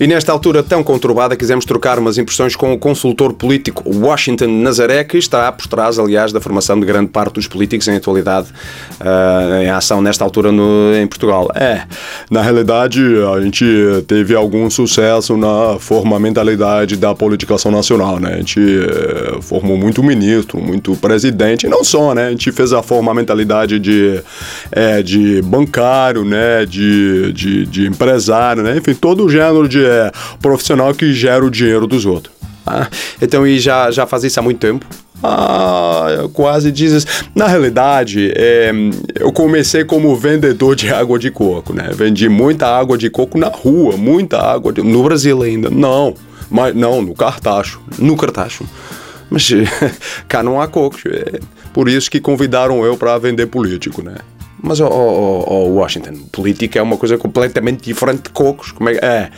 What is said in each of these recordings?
E nesta altura tão conturbada, quisemos trocar umas impressões com o consultor político Washington Nazaré, que está por trás, aliás, da formação de grande parte dos políticos em atualidade uh, em ação nesta altura no, em Portugal. É, na realidade, a gente teve algum sucesso na formamentalidade da politicação nacional, né? A gente uh, formou muito ministro, muito presidente, e não só, né? A gente fez a formamentalidade de, é, de bancário, né? De, de, de empresário, né? Enfim, todo o gênero de é, profissional que gera o dinheiro dos outros. Ah, então, e já, já faz isso há muito tempo? Ah, quase dizes. Na realidade, é, eu comecei como vendedor de água de coco, né? Vendi muita água de coco na rua, muita água de... no Brasil ainda. Não, mas não, no Cartacho. No Cartacho. Mas cá não há coco. É por isso que convidaram eu para vender político, né? Mas, oh, oh, oh, Washington, política é uma coisa completamente diferente de cocos. Como é, é,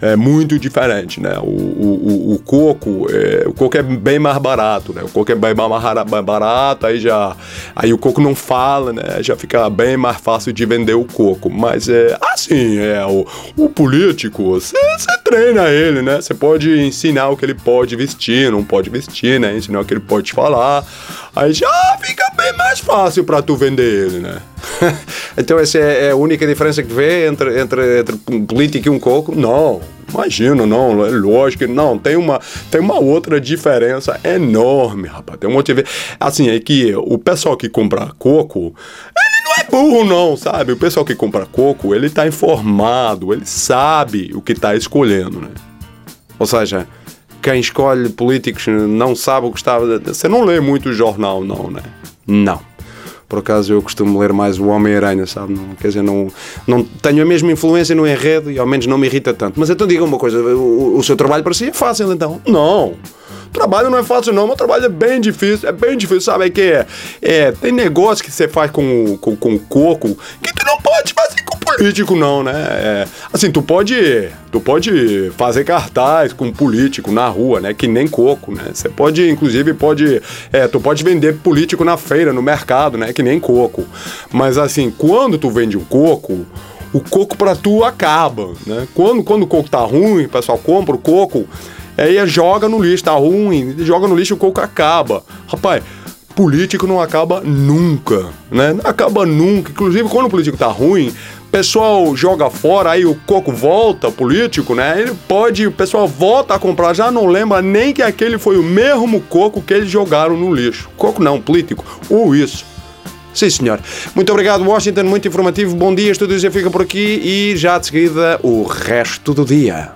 é muito diferente, né? O, o, o, coco, é, o coco é bem mais barato, né? O coco é bem mais barato, aí já, aí o coco não fala, né? Já fica bem mais fácil de vender o coco. Mas é assim, é o, o político, você treina ele, né? Você pode ensinar o que ele pode vestir, não pode vestir, né? Ensinar o que ele pode falar. Aí já fica bem mais fácil para tu vender ele, né? então essa é, é a única diferença que vê entre, entre, entre um político e um coco? Não, imagino, não, é lógico, não, tem uma, tem uma outra diferença enorme, rapaz, tem um monte de... Assim, é que o pessoal que compra coco, não é burro não, sabe? O pessoal que compra coco, ele tá informado, ele sabe o que tá escolhendo, né? Ou seja, quem escolhe políticos não sabe o que está... Você não lê muito jornal, não, né? Não. Por acaso eu costumo ler mais o Homem-Aranha, sabe? Não, quer dizer, não, não tenho a mesma influência no enredo e ao menos não me irrita tanto. Mas então diga uma coisa: o, o seu trabalho para si é fácil então? Não. Trabalho não é fácil, não. Meu trabalho é bem difícil. É bem difícil, sabe? É que é, é tem negócio que você faz com, com, com coco que tu não pode fazer político, não, né? É, assim, tu pode, tu pode fazer cartaz com político na rua, né? Que nem coco, né? Você pode, inclusive, pode, é, tu pode vender político na feira, no mercado, né? Que nem coco. Mas assim, quando tu vende um coco, o coco para tu acaba, né? Quando, quando o coco tá ruim, o pessoal compra o coco, aí joga no lixo, tá ruim, joga no lixo o coco acaba. Rapaz, político não acaba nunca, né? Não acaba nunca. Inclusive, quando o político tá ruim, pessoal joga fora, aí o coco volta, político, né? Ele pode, o pessoal volta a comprar, já não lembra nem que aquele foi o mesmo coco que eles jogaram no lixo. Coco não, político. Ou isso. Sim, senhor. Muito obrigado, Washington. Muito informativo. Bom dia. Estúdio já fica por aqui e já de seguida o resto do dia.